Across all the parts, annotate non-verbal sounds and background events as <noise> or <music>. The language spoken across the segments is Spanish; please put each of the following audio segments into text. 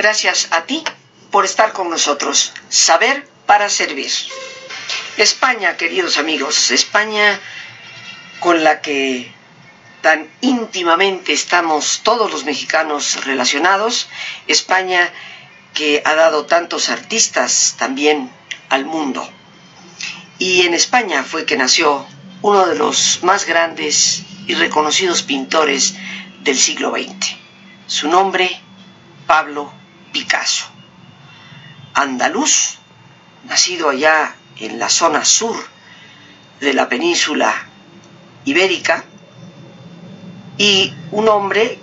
Gracias a ti por estar con nosotros. Saber para servir. España, queridos amigos, España con la que tan íntimamente estamos todos los mexicanos relacionados, España que ha dado tantos artistas también al mundo. Y en España fue que nació uno de los más grandes y reconocidos pintores del siglo XX. Su nombre, Pablo Picasso. Andaluz, nacido allá en la zona sur de la península ibérica, y un hombre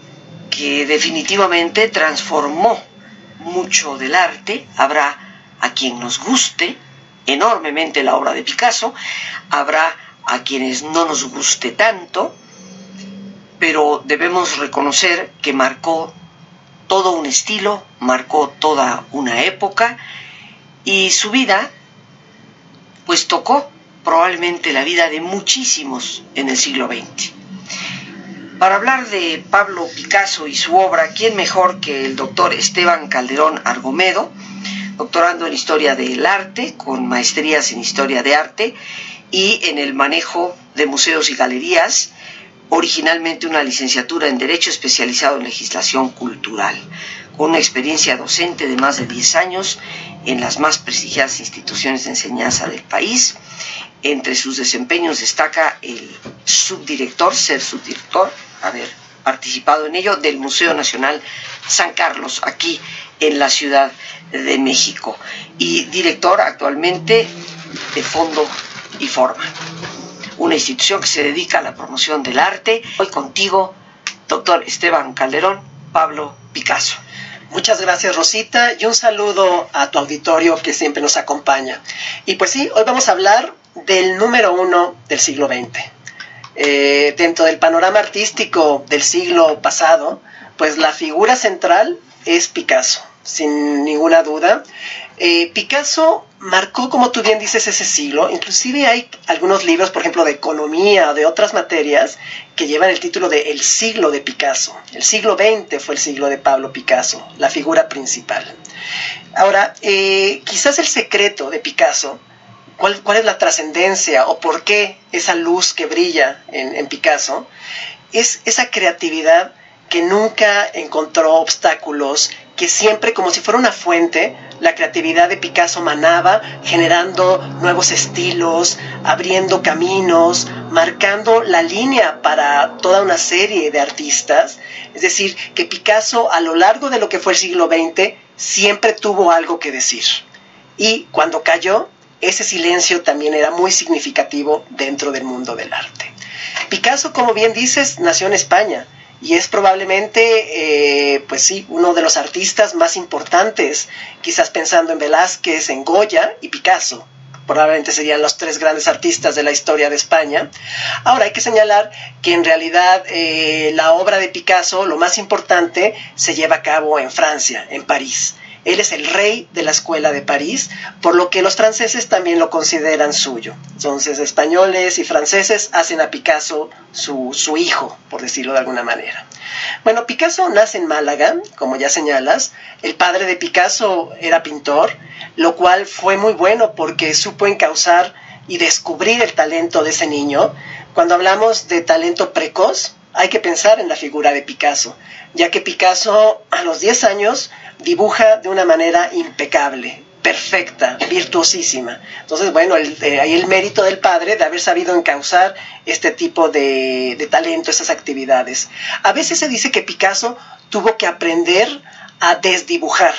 que definitivamente transformó mucho del arte. Habrá a quien nos guste enormemente la obra de Picasso, habrá a quienes no nos guste tanto, pero debemos reconocer que marcó todo un estilo, marcó toda una época y su vida pues tocó probablemente la vida de muchísimos en el siglo XX. Para hablar de Pablo Picasso y su obra, ¿quién mejor que el doctor Esteban Calderón Argomedo, doctorando en Historia del Arte, con maestrías en Historia de Arte y en el manejo de museos y galerías, originalmente una licenciatura en Derecho especializado en legislación cultural, con una experiencia docente de más de 10 años en las más prestigiadas instituciones de enseñanza del país. Entre sus desempeños destaca el subdirector, ser subdirector, haber participado en ello, del Museo Nacional San Carlos, aquí en la Ciudad de México, y director actualmente de Fondo y Forma una institución que se dedica a la promoción del arte. Hoy contigo, doctor Esteban Calderón, Pablo Picasso. Muchas gracias Rosita y un saludo a tu auditorio que siempre nos acompaña. Y pues sí, hoy vamos a hablar del número uno del siglo XX. Eh, dentro del panorama artístico del siglo pasado, pues la figura central es Picasso, sin ninguna duda. Eh, Picasso marcó, como tú bien dices, ese siglo. Inclusive hay algunos libros, por ejemplo, de economía o de otras materias, que llevan el título de El siglo de Picasso. El siglo XX fue el siglo de Pablo Picasso, la figura principal. Ahora, eh, quizás el secreto de Picasso, ¿cuál, es la trascendencia o por qué esa luz que brilla en, en Picasso? Es esa creatividad que nunca encontró obstáculos, que siempre como si fuera una fuente, la creatividad de Picasso manaba, generando nuevos estilos, abriendo caminos, marcando la línea para toda una serie de artistas. Es decir, que Picasso a lo largo de lo que fue el siglo XX siempre tuvo algo que decir. Y cuando cayó, ese silencio también era muy significativo dentro del mundo del arte. Picasso, como bien dices, nació en España y es probablemente, eh, pues sí, uno de los artistas más importantes, quizás pensando en Velázquez, en Goya y Picasso. Probablemente serían los tres grandes artistas de la historia de España. Ahora hay que señalar que en realidad eh, la obra de Picasso, lo más importante, se lleva a cabo en Francia, en París. Él es el rey de la escuela de París, por lo que los franceses también lo consideran suyo. Entonces, españoles y franceses hacen a Picasso su, hijo, por decirlo de alguna manera. Bueno, Picasso nace en Málaga, como ya señalas. El padre de Picasso era pintor, lo cual fue muy bueno porque supo encauzar y descubrir el talento de ese niño. Cuando hablamos de talento precoz, hay que pensar en la figura de Picasso, ya que Picasso a los 10 años dibuja de una manera impecable, perfecta, virtuosísima. Entonces, bueno, eh, ahí el mérito del padre de haber sabido encauzar este tipo de, de talento, esas actividades. A veces se dice que Picasso tuvo que aprender a desdibujar,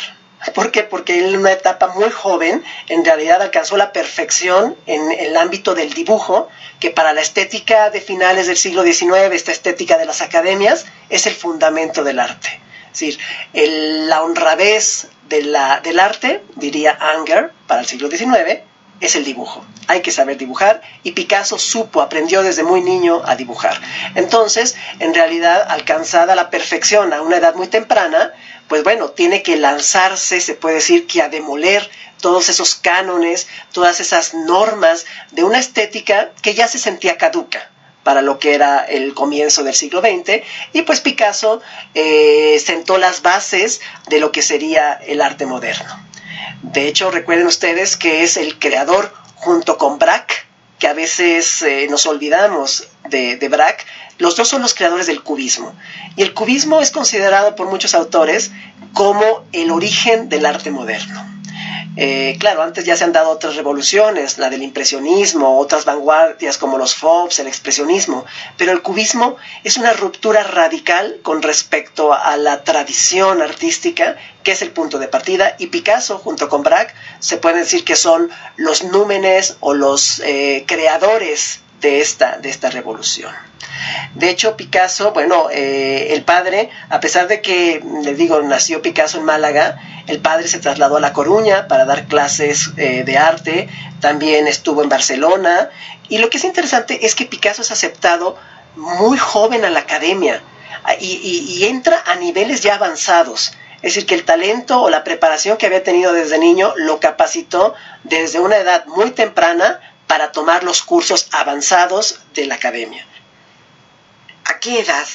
¿Por qué? Porque en una etapa muy joven en realidad alcanzó la perfección en el ámbito del dibujo, que para la estética de finales del siglo XIX, esta estética de las academias, es el fundamento del arte. Es decir, la honradez de la, del arte, diría Anger, para el siglo XIX, es el dibujo. Hay que saber dibujar y Picasso supo, aprendió desde muy niño a dibujar. Entonces, en realidad, alcanzada la perfección a una edad muy temprana, pues bueno, tiene que lanzarse, se puede decir que a demoler todos esos cánones, todas esas normas de una estética que ya se sentía caduca para lo que era el comienzo del siglo XX, y pues Picasso eh, sentó las bases de lo que sería el arte moderno. De hecho, recuerden ustedes que es el creador junto con Braque, que a veces eh, nos olvidamos de, de Braque, los dos son los creadores del cubismo. Y el cubismo es considerado por muchos autores como el origen del arte moderno. Eh, claro, antes ya se han dado otras revoluciones, la del impresionismo, otras vanguardias como los Fobs, el expresionismo, pero el cubismo es una ruptura radical con respecto a la tradición artística, que es el punto de partida, y Picasso junto con Braque se puede decir que son los númenes o los eh, creadores de esta, de esta revolución. De hecho, Picasso, bueno, eh, el padre, a pesar de que, les digo, nació Picasso en Málaga, el padre se trasladó a La Coruña para dar clases eh, de arte, también estuvo en Barcelona, y lo que es interesante es que Picasso es aceptado muy joven a la academia y, entra a niveles ya avanzados. Es decir, que el talento o la preparación que había tenido desde niño lo capacitó desde una edad muy temprana para tomar los cursos avanzados de la academia. ¿A qué edad?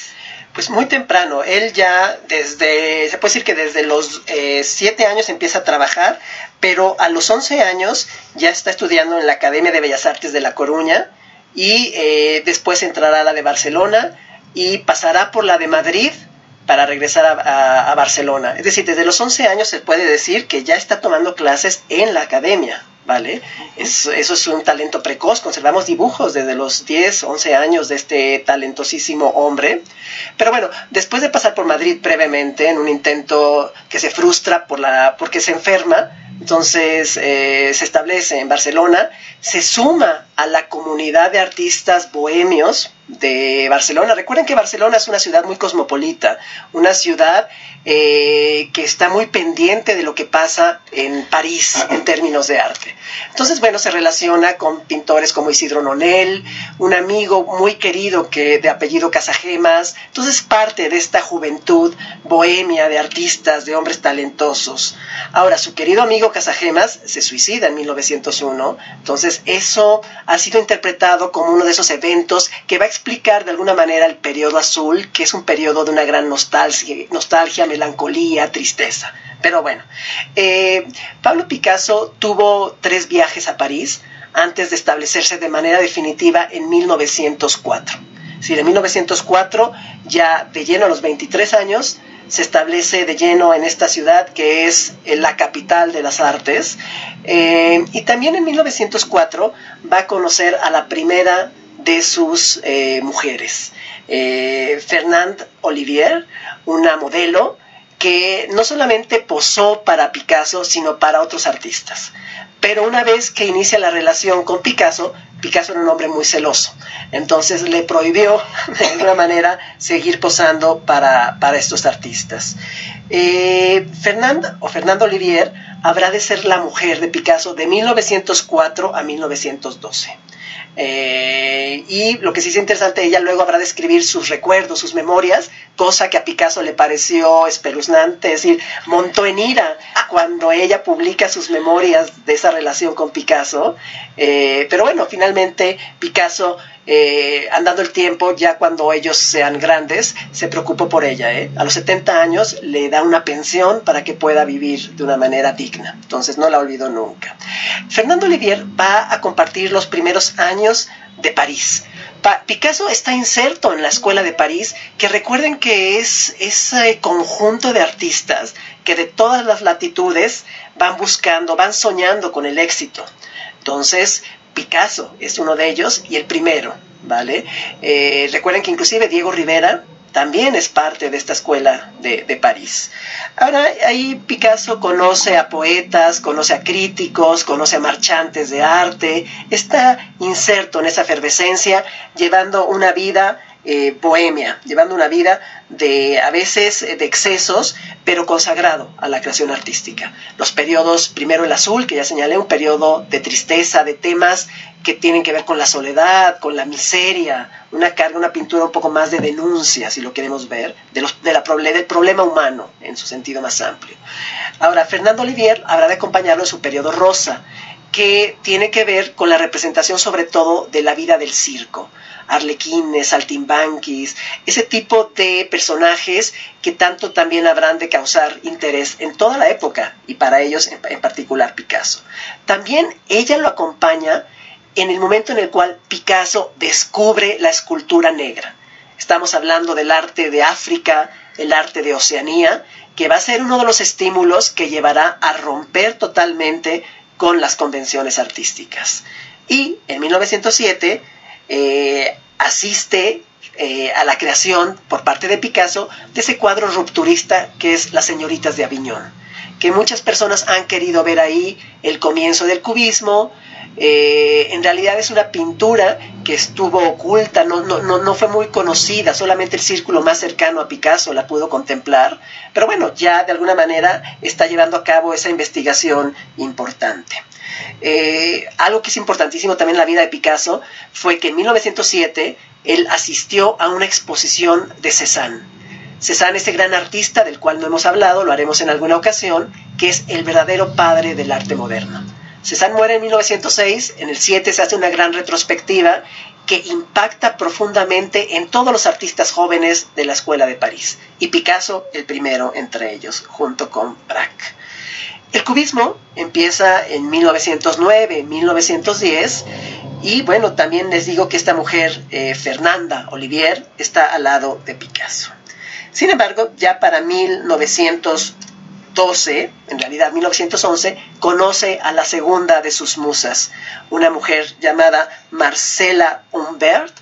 Pues muy temprano. Él ya desde, se puede decir que desde los eh, siete años empieza a trabajar, pero a los 11 años ya está estudiando en la Academia de Bellas Artes de La Coruña y eh, después entrará a la de Barcelona y pasará por la de Madrid para regresar a, a, Barcelona. Es decir, desde los 11 años se puede decir que ya está tomando clases en la academia. ¿Vale? eso es un talento precoz, conservamos dibujos desde los 10, 11 años de este talentosísimo hombre. Pero bueno, después de pasar por Madrid brevemente en un intento que se frustra por la, porque se enferma, entonces eh, se establece en Barcelona, se suma a la comunidad de artistas bohemios de Barcelona. Recuerden que Barcelona es una ciudad muy cosmopolita, una ciudad eh, que está muy pendiente de lo que pasa en París en <clears throat> términos de arte. Entonces, bueno, se relaciona con pintores como Isidro Nonel, un amigo muy querido que de apellido Casagemas. Entonces, parte de esta juventud bohemia de artistas, de hombres talentosos. Ahora, su querido amigo Casagemas se suicida en 1901. Entonces, eso ha sido interpretado como uno de esos eventos que va a explicar de alguna manera el periodo azul, que es un periodo de una gran nostalgia, nostalgia melancolía, tristeza. Pero bueno, eh, Pablo Picasso tuvo tres viajes a París antes de establecerse de manera definitiva en 1904. Si en 1904, ya de lleno a los 23 años, se establece de lleno en esta ciudad que es eh, la capital de las artes. Eh, y también en 1904 va a conocer a la primera de sus mujeres, Fernand Olivier, una modelo que no solamente posó para Picasso, sino para otros artistas. Pero una vez que inicia la relación con Picasso, Picasso era un hombre muy celoso. Entonces le prohibió <laughs> de alguna manera seguir posando para, estos artistas. Eh, Fernanda o Fernando Olivier habrá de ser la mujer de Picasso de 1904 a 1912. Eh, y lo que sí es interesante, ella luego habrá de escribir sus recuerdos, sus memorias, cosa que a Picasso le pareció espeluznante, es decir, montó en ira cuando ella publica sus memorias de esa relación con Picasso. Eh, pero bueno, finalmente Picasso eh, andando el tiempo, ya cuando ellos sean grandes, se preocupó por ella. ¿eh? A los 70 años le da una pensión para que pueda vivir de una manera digna. Entonces no la olvidó nunca. Fernando Olivier va a compartir los primeros años de París. Picasso está inserto en la escuela de París, que recuerden que es ese conjunto de artistas que de todas las latitudes van buscando, van soñando con el éxito. Entonces, Picasso es uno de ellos y el primero, ¿vale? Eh, recuerden que inclusive Diego Rivera también es parte de esta escuela de, de, París. Ahora, ahí Picasso conoce a poetas, conoce a críticos, conoce a marchantes de arte, está inserto en esa efervescencia, llevando una vida eh, bohemia, llevando una vida de a veces eh, de excesos, pero consagrado a la creación artística. Los periodos, primero el azul, que ya señalé, un periodo de tristeza, de temas que tienen que ver con la soledad, con la miseria, una carga, una pintura un poco más de denuncia, si lo queremos ver, de los, de del problema humano en su sentido más amplio. Ahora, Fernando Olivier habrá de acompañarlo en su periodo rosa, que tiene que ver con la representación sobre todo de la vida del circo. Arlequines, saltimbanquis, ese tipo de personajes que tanto también habrán de causar interés en toda la época y para ellos en, particular Picasso. También ella lo acompaña en el momento en el cual Picasso descubre la escultura negra. Estamos hablando del arte de África, el arte de Oceanía, que va a ser uno de los estímulos que llevará a romper totalmente con las convenciones artísticas. Y en 1907 eh, asiste eh, a la creación por parte de Picasso de ese cuadro rupturista que es Las señoritas de Aviñón, que muchas personas han querido ver ahí el comienzo del cubismo, eh, en realidad es una pintura que estuvo oculta, no, fue muy conocida, solamente el círculo más cercano a Picasso la pudo contemplar, pero bueno, ya de alguna manera está llevando a cabo esa investigación importante. Eh, algo que es importantísimo también en la vida de Picasso fue que en 1907 él asistió a una exposición de Cézanne. Cézanne, ese gran artista del cual no hemos hablado, lo haremos en alguna ocasión, que es el verdadero padre del arte moderno. Cézanne muere en 1906, en el 7 se hace una gran retrospectiva que impacta profundamente en todos los artistas jóvenes de la Escuela de París, y Picasso el primero entre ellos, junto con Braque. El cubismo empieza en 1909, 1910, y bueno, también les digo que esta mujer, eh, Fernanda Olivier, está al lado de Picasso. Sin embargo, ya para 1900 12, en realidad 1911, conoce a la segunda de sus musas, una mujer llamada Marcela Humbert,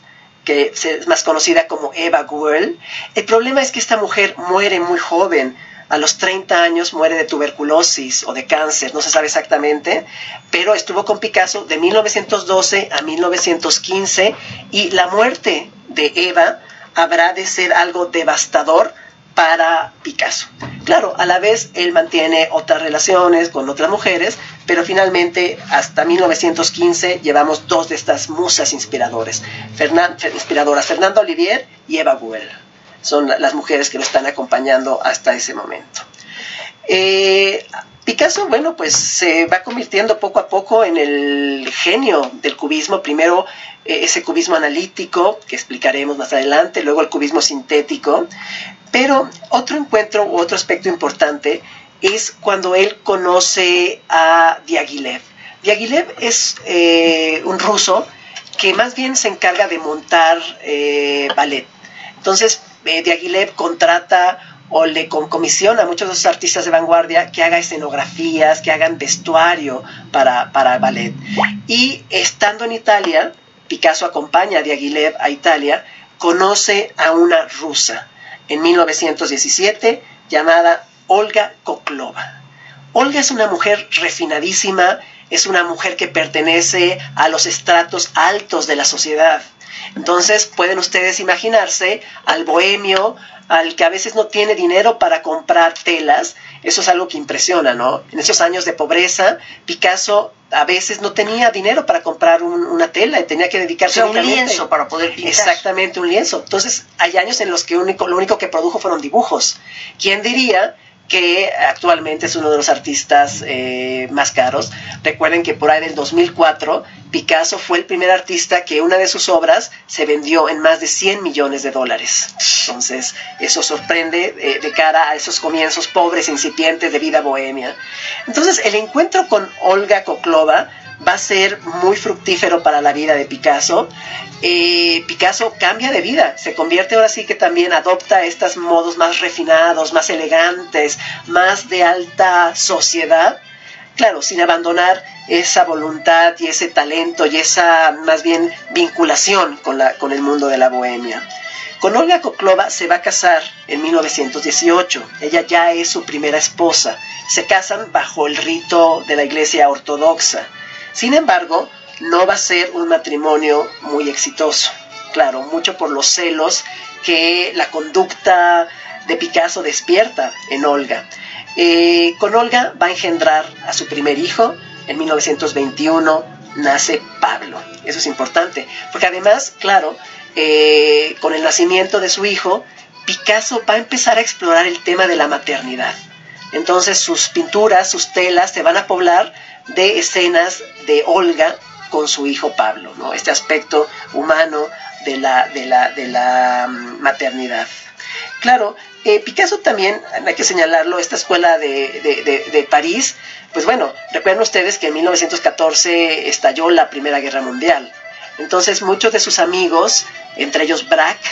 que es más conocida como Eva Guell. El problema es que esta mujer muere muy joven, a los 30 años muere de tuberculosis o de cáncer, no se sabe exactamente, pero estuvo con Picasso de 1912 a 1915 y la muerte de Eva habrá de ser algo devastador para Picasso. Claro, a la vez él mantiene otras relaciones con otras mujeres, pero finalmente hasta 1915 llevamos dos de estas musas inspiradores, inspiradoras, Fernando Olivier y Eva Buell. Son las mujeres que lo están acompañando hasta ese momento. Eh, Picasso, bueno, pues se va convirtiendo poco a poco en el genio del cubismo. Primero eh, ese cubismo analítico, que explicaremos más adelante, luego el cubismo sintético. Pero otro encuentro u otro aspecto importante es cuando él conoce a Diaghilev. Diaghilev es eh, un ruso que más bien se encarga de montar eh, ballet. Entonces, eh, Diaghilev contrata o le comisiona a muchos de artistas de vanguardia que haga escenografías, que hagan vestuario para, para ballet. Y estando en Italia, Picasso acompaña a Diaghilev a Italia, conoce a una rusa, en 1917 llamada Olga Koklova. Olga es una mujer refinadísima, es una mujer que pertenece a los estratos altos de la sociedad. Entonces pueden ustedes imaginarse al bohemio, al que a veces no tiene dinero para comprar telas, eso es algo que impresiona, ¿no? En esos años de pobreza, Picasso a veces no tenía dinero para comprar una tela y tenía que dedicarse a un lienzo para poder pintar. Exactamente, un lienzo. Entonces, hay años en los que único, lo único que produjo fueron dibujos. ¿Quién diría que actualmente es uno de los artistas eh, más caros. Recuerden que por ahí del 2004 Picasso fue el primer artista que una de sus obras se vendió en más de 100 millones de dólares. Entonces, eso sorprende eh, de cara a esos comienzos pobres, incipientes de vida bohemia. Entonces, el encuentro con Olga Koklova va a ser muy fructífero para la vida de Picasso. Eh, Picasso cambia de vida, se convierte ahora sí que también adopta estos modos más refinados, más elegantes, más de alta sociedad, claro, sin abandonar esa voluntad y ese talento y esa más bien vinculación con, la, con el mundo de la bohemia. Con Olga Koklova se va a casar en 1918. Ella ya es su primera esposa. Se casan bajo el rito de la iglesia ortodoxa. Sin embargo, no va a ser un matrimonio muy exitoso. Claro, mucho por los celos que la conducta de Picasso despierta en Olga. Eh, con Olga va a engendrar a su primer hijo. En 1921 nace Pablo. Eso es importante, porque además, claro, eh, con el nacimiento de su hijo, Picasso va a empezar a explorar el tema de la maternidad. Entonces sus pinturas, sus telas se van a poblar de escenas de Olga con su hijo Pablo, ¿no? Este aspecto humano de la, de la, de la mm, maternidad. Claro, eh, Picasso también, hay que señalarlo, esta escuela de, de, París, pues bueno, recuerden ustedes que en 1914 estalló la Primera Guerra Mundial. Entonces muchos de sus amigos, entre ellos Braque,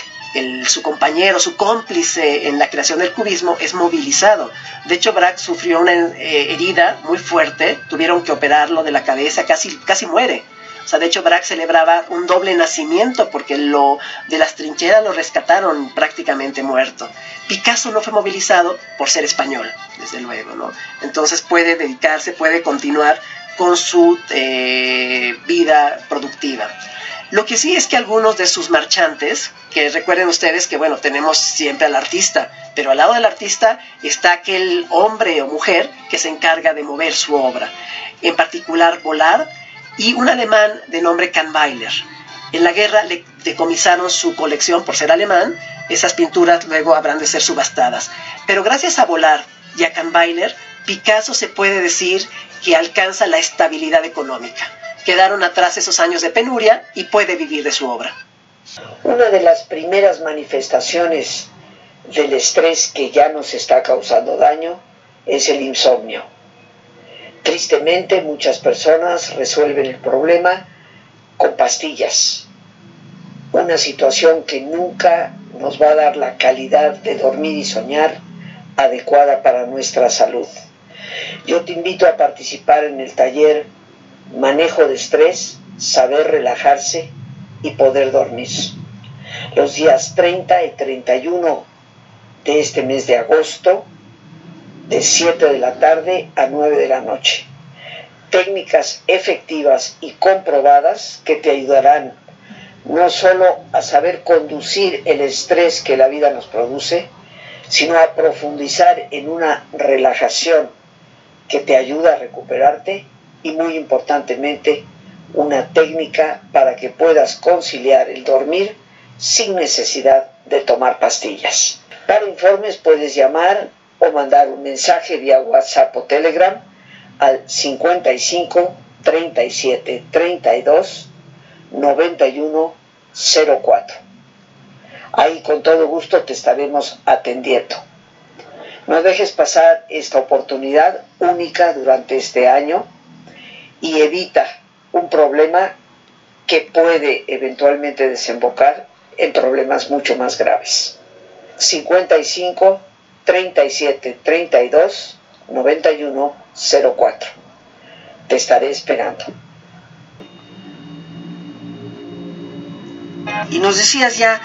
su compañero, su cómplice en la creación del cubismo, es movilizado. De hecho, Braque sufrió una eh, herida muy fuerte, tuvieron que operarlo de la cabeza, casi, casi muere. O sea, de hecho, Braque celebraba un doble nacimiento porque lo, de las trincheras lo rescataron prácticamente muerto. Picasso no fue movilizado por ser español, desde luego, ¿no? Entonces puede dedicarse, puede continuar con su eh, vida productiva. Lo que sí es que algunos de sus marchantes, que recuerden ustedes que, bueno, tenemos siempre al artista, pero al lado del artista está aquel hombre o mujer que se encarga de mover su obra, en particular volar, y un alemán de nombre Kahnweiler. En la guerra le decomisaron su colección por ser alemán, esas pinturas luego habrán de ser subastadas. Pero gracias a Volar y a Kahnweiler, Picasso se puede decir que alcanza la estabilidad económica quedaron atrás esos años de penuria y puede vivir de su obra. Una de las primeras manifestaciones del estrés que ya nos está causando daño es el insomnio. Tristemente muchas personas resuelven el problema con pastillas, una situación que nunca nos va a dar la calidad de dormir y soñar adecuada para nuestra salud. Yo te invito a participar en el taller manejo de estrés, saber relajarse y poder dormir. Los días 30 y 31 de este mes de agosto, de 7 de la tarde a 9 de la noche. Técnicas efectivas y comprobadas que te ayudarán no solo a saber conducir el estrés que la vida nos produce, sino a profundizar en una relajación que te ayuda a recuperarte y muy importantemente una técnica para que puedas conciliar el dormir sin necesidad de tomar pastillas. Para informes puedes llamar o mandar un mensaje vía WhatsApp o Telegram al 55 37 32 91 04. Ahí con todo gusto te estaremos atendiendo. No dejes pasar esta oportunidad única durante este año y evita un problema que puede eventualmente desembocar en problemas mucho más graves. 55 37 32 91 04. Te estaré esperando. Y nos decías ya,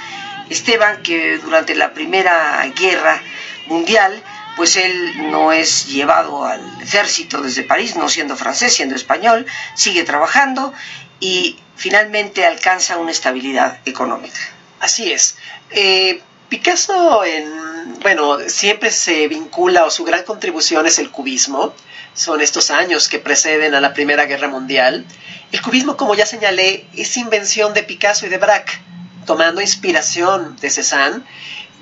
Esteban, que durante la Primera Guerra Mundial pues él no es llevado al ejército desde París, no siendo francés, siendo español, sigue trabajando y finalmente alcanza una estabilidad económica. Así es. Eh, Picasso, en, bueno, siempre se vincula o su gran contribución es el cubismo. Son estos años que preceden a la Primera Guerra Mundial. El cubismo, como ya señalé, es invención de Picasso y de Braque, tomando inspiración de Cézanne.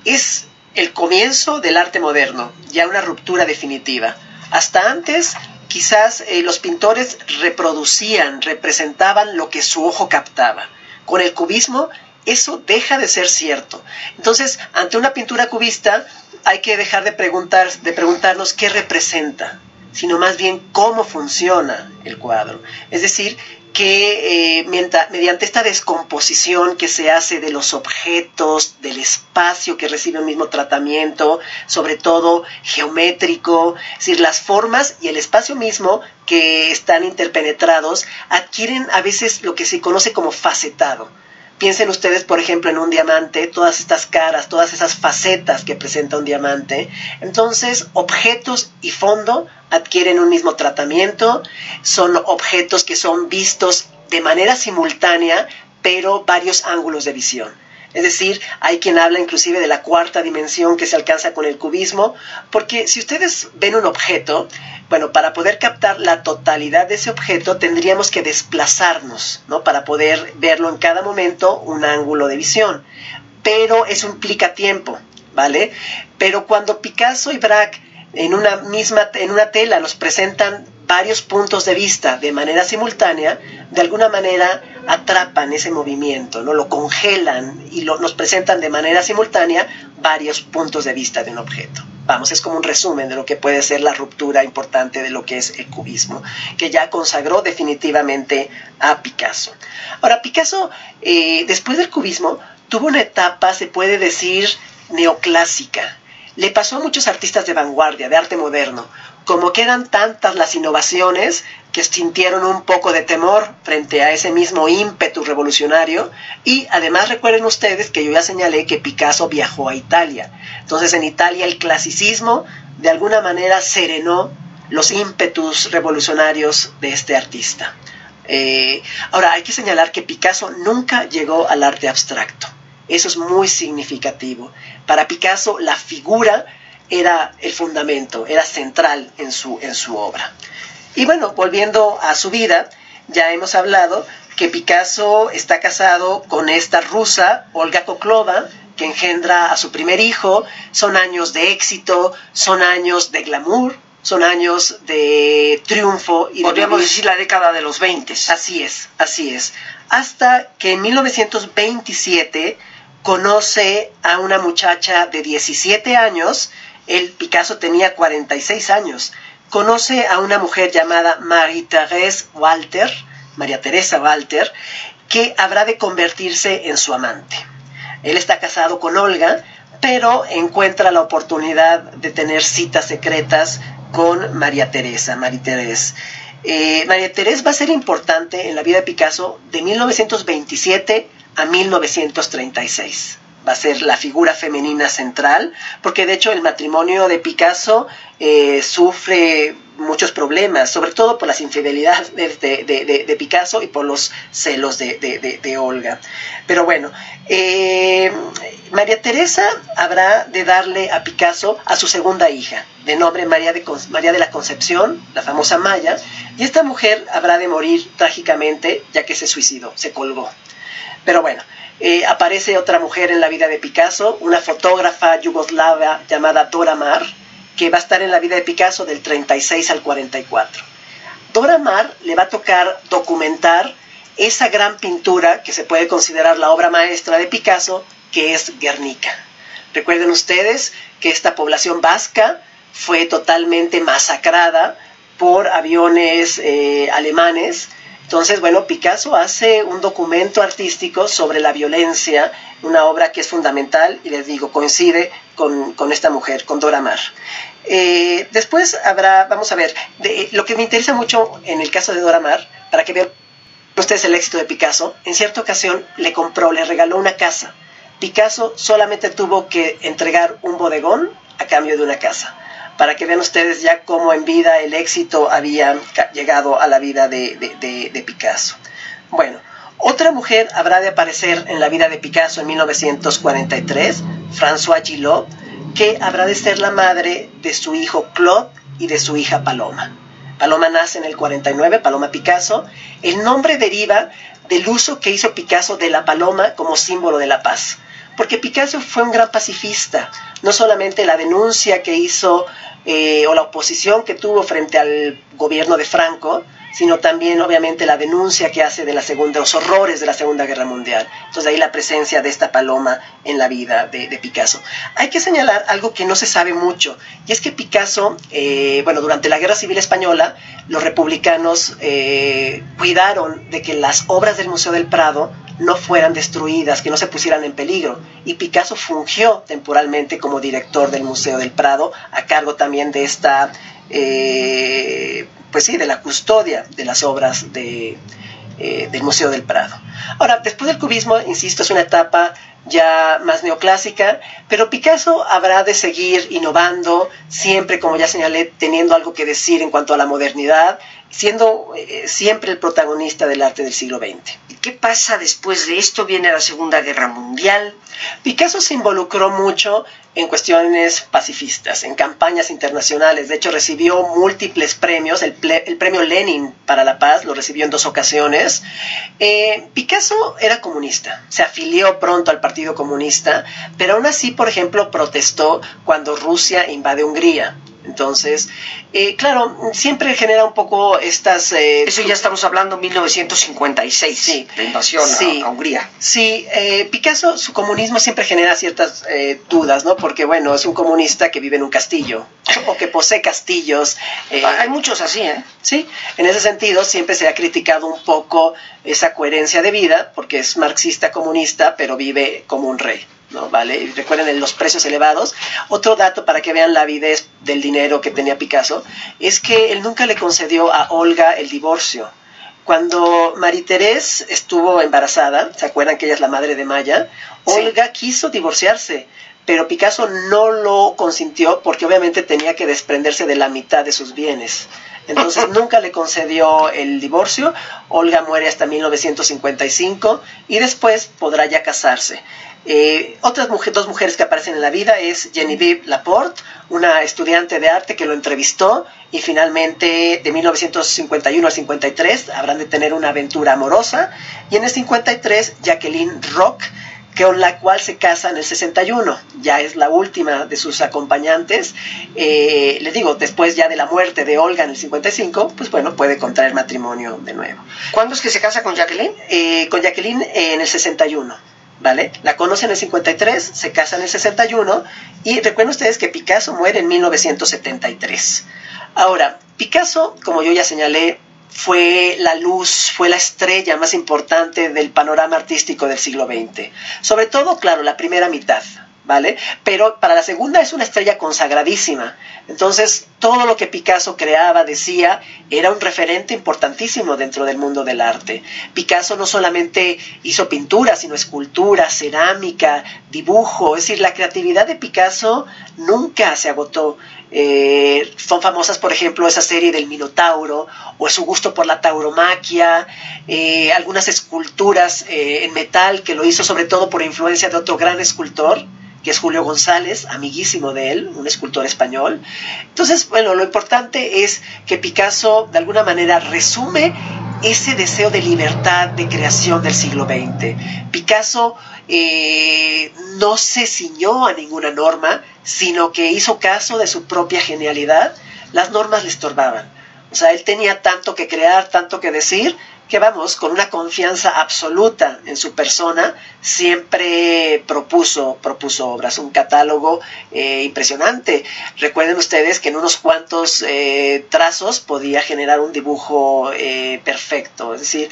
Es el comienzo del arte moderno, ya una ruptura definitiva. Hasta antes, quizás eh, los pintores reproducían, representaban lo que su ojo captaba. Con el cubismo, eso deja de ser cierto. Entonces, ante una pintura cubista, hay que dejar de, preguntar, de preguntarnos qué representa, sino más bien cómo funciona el cuadro. Es decir, que eh, mediante esta descomposición que se hace de los objetos, del espacio que recibe el mismo tratamiento, sobre todo geométrico, es decir, las formas y el espacio mismo que están interpenetrados adquieren a veces lo que se conoce como facetado. Piensen ustedes, por ejemplo, en un diamante, todas estas caras, todas esas facetas que presenta un diamante. Entonces, objetos y fondo adquieren un mismo tratamiento, son objetos que son vistos de manera simultánea, pero varios ángulos de visión. Es decir, hay quien habla inclusive de la cuarta dimensión que se alcanza con el cubismo, porque si ustedes ven un objeto, bueno, para poder captar la totalidad de ese objeto tendríamos que desplazarnos, ¿no? Para poder verlo en cada momento un ángulo de visión. Pero eso implica tiempo, ¿vale? Pero cuando Picasso y Braque en una misma en una tela nos presentan varios puntos de vista de manera simultánea, de alguna manera atrapan ese movimiento, ¿no? lo congelan y lo, nos presentan de manera simultánea varios puntos de vista de un objeto. Vamos, es como un resumen de lo que puede ser la ruptura importante de lo que es el cubismo, que ya consagró definitivamente a Picasso. Ahora, Picasso, eh, después del cubismo, tuvo una etapa, se puede decir, neoclásica. Le pasó a muchos artistas de vanguardia, de arte moderno, como que eran tantas las innovaciones que sintieron un poco de temor frente a ese mismo ímpetu revolucionario y además recuerden ustedes que yo ya señalé que Picasso viajó a Italia. Entonces en Italia el clasicismo de alguna manera serenó los ímpetus revolucionarios de este artista. Eh, ahora hay que señalar que Picasso nunca llegó al arte abstracto. Eso es muy significativo. Para Picasso la figura era el fundamento, era central en su, en su obra. Y bueno, volviendo a su vida, ya hemos hablado que Picasso está casado con esta rusa, Olga Koklova, que engendra a su primer hijo. Son años de éxito, son años de glamour, son años de triunfo. y Podríamos decir la década de los 20. Así es, así es. Hasta que en 1927 conoce a una muchacha de 17 años, el Picasso tenía 46 años, conoce a una mujer llamada Marie-Thérèse Walter, María Teresa Walter, que habrá de convertirse en su amante. Él está casado con Olga, pero encuentra la oportunidad de tener citas secretas con María Teresa, María Teresa. Eh, María Teresa va a ser importante en la vida de Picasso de 1927 a 1936 va a ser la figura femenina central, porque de hecho el matrimonio de Picasso eh, sufre muchos problemas, sobre todo por las infidelidades de, Picasso y por los celos de, Olga. Pero bueno, eh, María Teresa habrá de darle a Picasso a su segunda hija, de nombre María de, María de la Concepción, la famosa Maya, y esta mujer habrá de morir trágicamente ya que se suicidó, se colgó. Pero bueno, eh, aparece otra mujer en la vida de Picasso, una fotógrafa yugoslava llamada Dora Maar, que va a estar en la vida de Picasso del 36 al 44. Dora Maar le va a tocar documentar esa gran pintura que se puede considerar la obra maestra de Picasso, que es Guernica. Recuerden ustedes que esta población vasca fue totalmente masacrada por aviones eh, alemanes entonces, bueno, Picasso hace un documento artístico sobre la violencia, una obra que es fundamental y les digo, coincide con, esta mujer, con Dora Maar. Eh, después habrá, vamos a ver, lo que me interesa mucho en el caso de Dora Maar, para que vean ustedes el éxito de Picasso, en cierta ocasión le compró, le regaló una casa. Picasso solamente tuvo que entregar un bodegón a cambio de una casa para que vean ustedes ya cómo en vida el éxito había llegado a la vida de, Picasso. Bueno, otra mujer habrá de aparecer en la vida de Picasso en 1943, François Gillot, que habrá de ser la madre de su hijo Claude y de su hija Paloma. Paloma nace en el 49, Paloma Picasso. El nombre deriva del uso que hizo Picasso de la paloma como símbolo de la paz porque Picasso fue un gran pacifista, no solamente la denuncia que hizo eh, o la oposición que tuvo frente al gobierno de Franco, sino también obviamente la denuncia que hace de la segunda, los horrores de la Segunda Guerra Mundial. Entonces ahí la presencia de esta paloma en la vida de, Picasso. Hay que señalar algo que no se sabe mucho, y es que Picasso, eh, bueno, durante la Guerra Civil Española, los republicanos eh, cuidaron de que las obras del Museo del Prado no fueran destruidas, que no se pusieran en peligro. Y Picasso fungió temporalmente como director del Museo del Prado, a cargo también de esta, eh, pues sí, de la custodia de las obras de, eh, del Museo del Prado. Ahora, después del cubismo, insisto, es una etapa ya más neoclásica, pero Picasso habrá de seguir innovando, siempre, como ya señalé, teniendo algo que decir en cuanto a la modernidad, siendo eh, siempre el protagonista del arte del siglo XX. ¿Y qué pasa después de esto? Viene la Segunda Guerra Mundial. Picasso se involucró mucho en cuestiones pacifistas, en campañas internacionales. De hecho, recibió múltiples premios. El, premio Lenin para la paz lo recibió en dos ocasiones. Eh, Picasso era comunista, se afilió pronto al Partido Comunista, pero aún así, por ejemplo, protestó cuando Rusia invade Hungría Entonces, eh, claro, siempre genera un poco estas... Eh, Eso ya estamos hablando 1956, sí, la invasión a, Hungría. Sí, eh, Picasso, su comunismo siempre genera ciertas dudas, ¿no? Porque, bueno, es un comunista que vive en un castillo <laughs> o que posee castillos. Hay muchos así, ¿eh? Sí, en ese sentido siempre se ha criticado un poco esa coherencia de vida, porque es marxista comunista, pero vive como un rey. ¿No? ¿Vale? recuerden los precios elevados. Otro dato para que vean la avidez del dinero que tenía Picasso es que él nunca le concedió a Olga el divorcio. Cuando Marie Thérèse estuvo embarazada, ¿se acuerdan que ella es la madre de Maya? Olga quiso divorciarse, pero Picasso no lo consintió porque obviamente tenía que desprenderse de la mitad de sus bienes. Entonces <laughs> nunca le concedió el divorcio. Olga muere hasta 1955 y después podrá ya casarse. Eh, otras dos mujeres que aparecen en la vida es Genevieve Laporte, una estudiante de arte que lo entrevistó y finalmente de 1951 al 53 habrán de tener una aventura amorosa. Y en el 53 Jacqueline Rock, con la cual se casa en el 61. Ya es la última de sus acompañantes. Eh, les digo, después ya de la muerte de Olga en el 55, pues bueno, puede contraer matrimonio de nuevo. ¿Cuándo es que se casa con Jacqueline? Eh, con Jacqueline en el 61. ¿Vale? La conoce en el 53, se casa en el 61 y recuerden ustedes que Picasso muere en 1973. Ahora, Picasso, como yo ya señalé, fue la luz, fue la estrella más importante del panorama artístico del siglo XX. Sobre todo, claro, la primera mitad, ¿vale? Pero para la segunda es una estrella consagradísima. Entonces, todo lo que Picasso creaba, decía, era un referente importantísimo dentro del mundo del arte. Picasso no solamente hizo pintura, sino escultura, cerámica, dibujo. Es decir, la creatividad de Picasso nunca se agotó. Eh, son famosas, por ejemplo, esa serie del Minotauro o su gusto por la tauromaquia, eh, algunas esculturas eh, en metal que lo hizo sobre todo por influencia de otro gran escultor, que es Julio González, amiguísimo de él, un escultor español. Entonces, bueno, lo importante es que Picasso de alguna manera resume ese deseo de libertad, de creación del siglo XX. Picasso eh, no se ciñó a ninguna norma, sino que hizo caso de su propia genialidad. Las normas le estorbaban. O sea, él tenía tanto que crear, tanto que decir, que vamos, con una confianza absoluta en su persona, siempre propuso, propuso obras, un catálogo eh, impresionante. Recuerden ustedes que en unos cuantos eh, trazos podía generar un dibujo eh, perfecto, es decir,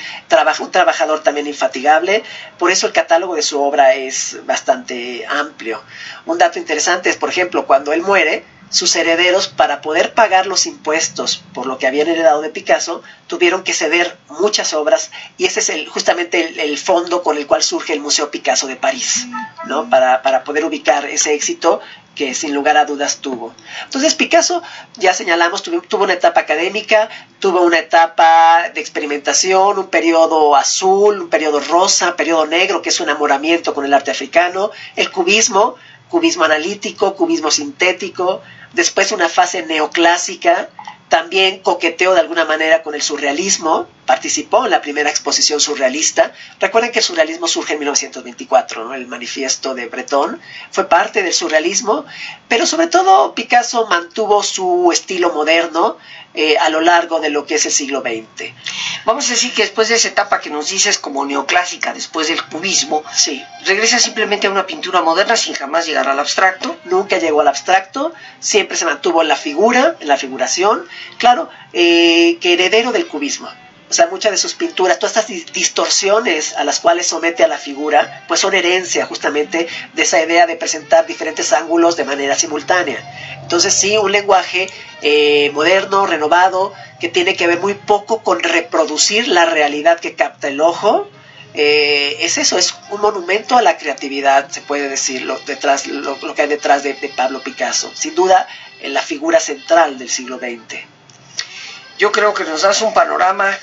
un trabajador también infatigable, por eso el catálogo de su obra es bastante amplio. Un dato interesante es, por ejemplo, cuando él muere, sus herederos, para poder pagar los impuestos por lo que habían heredado de Picasso, tuvieron que ceder muchas obras y ese es justamente el, fondo con el cual surge el Museo Picasso de París, ¿no? Para, para poder ubicar ese éxito que sin lugar a dudas tuvo. Entonces Picasso, ya señalamos, tuvo, tuvo, una etapa académica, tuvo una etapa de experimentación, un periodo azul, un periodo rosa, un periodo negro, que es un enamoramiento con el arte africano, el cubismo, cubismo analítico, cubismo sintético, después una fase neoclásica, también coqueteó de alguna manera con el surrealismo, participó en la primera exposición surrealista. Recuerden que el surrealismo surge en 1924, ¿no? el manifiesto de Breton fue parte del surrealismo, pero sobre todo Picasso mantuvo su estilo moderno, eh, a lo largo de lo que es el siglo XX. Vamos a decir que después de esa etapa que nos dices como neoclásica, después del cubismo, sí. regresa simplemente a una pintura moderna sin jamás llegar al abstracto. Nunca llegó al abstracto, siempre se mantuvo en la figura, en la figuración, claro, eh, que heredero del cubismo. O sea, muchas de sus pinturas, todas estas distorsiones a las cuales somete a la figura, pues son herencia justamente de esa idea de presentar diferentes ángulos de manera simultánea. Entonces sí, un lenguaje eh, moderno, renovado, que tiene que ver muy poco con reproducir la realidad que capta el ojo, eh, es eso, es un monumento a la creatividad, se puede decir, lo, detrás, lo, que hay detrás de, Pablo Picasso. Sin duda, en la figura central del siglo XX. Yo creo que nos das un panorama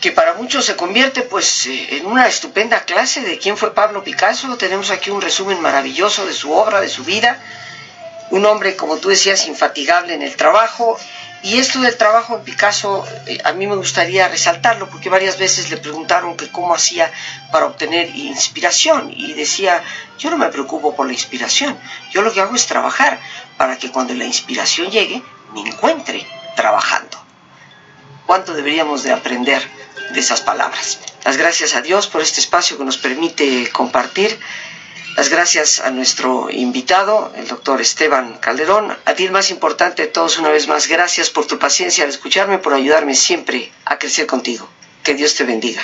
que para muchos se convierte pues eh, en una estupenda clase de quién fue Pablo Picasso. Tenemos aquí un resumen maravilloso de su obra, de su vida. un hombre, como tú decías, infatigable en el trabajo. Y esto del trabajo, en mi caso, eh, a mí me gustaría resaltarlo, porque varias veces le preguntaron que cómo hacía para obtener inspiración. Y decía, yo no me preocupo por la inspiración, yo lo que hago es trabajar para que cuando la inspiración llegue, me encuentre trabajando. ¿Cuánto deberíamos de aprender de esas palabras? Las gracias a Dios por este espacio que nos permite compartir las gracias a nuestro invitado, el doctor Esteban Calderón. A ti el más importante de todos, una vez más, gracias por tu paciencia al escucharme, por ayudarme siempre a crecer contigo. Que Dios te bendiga.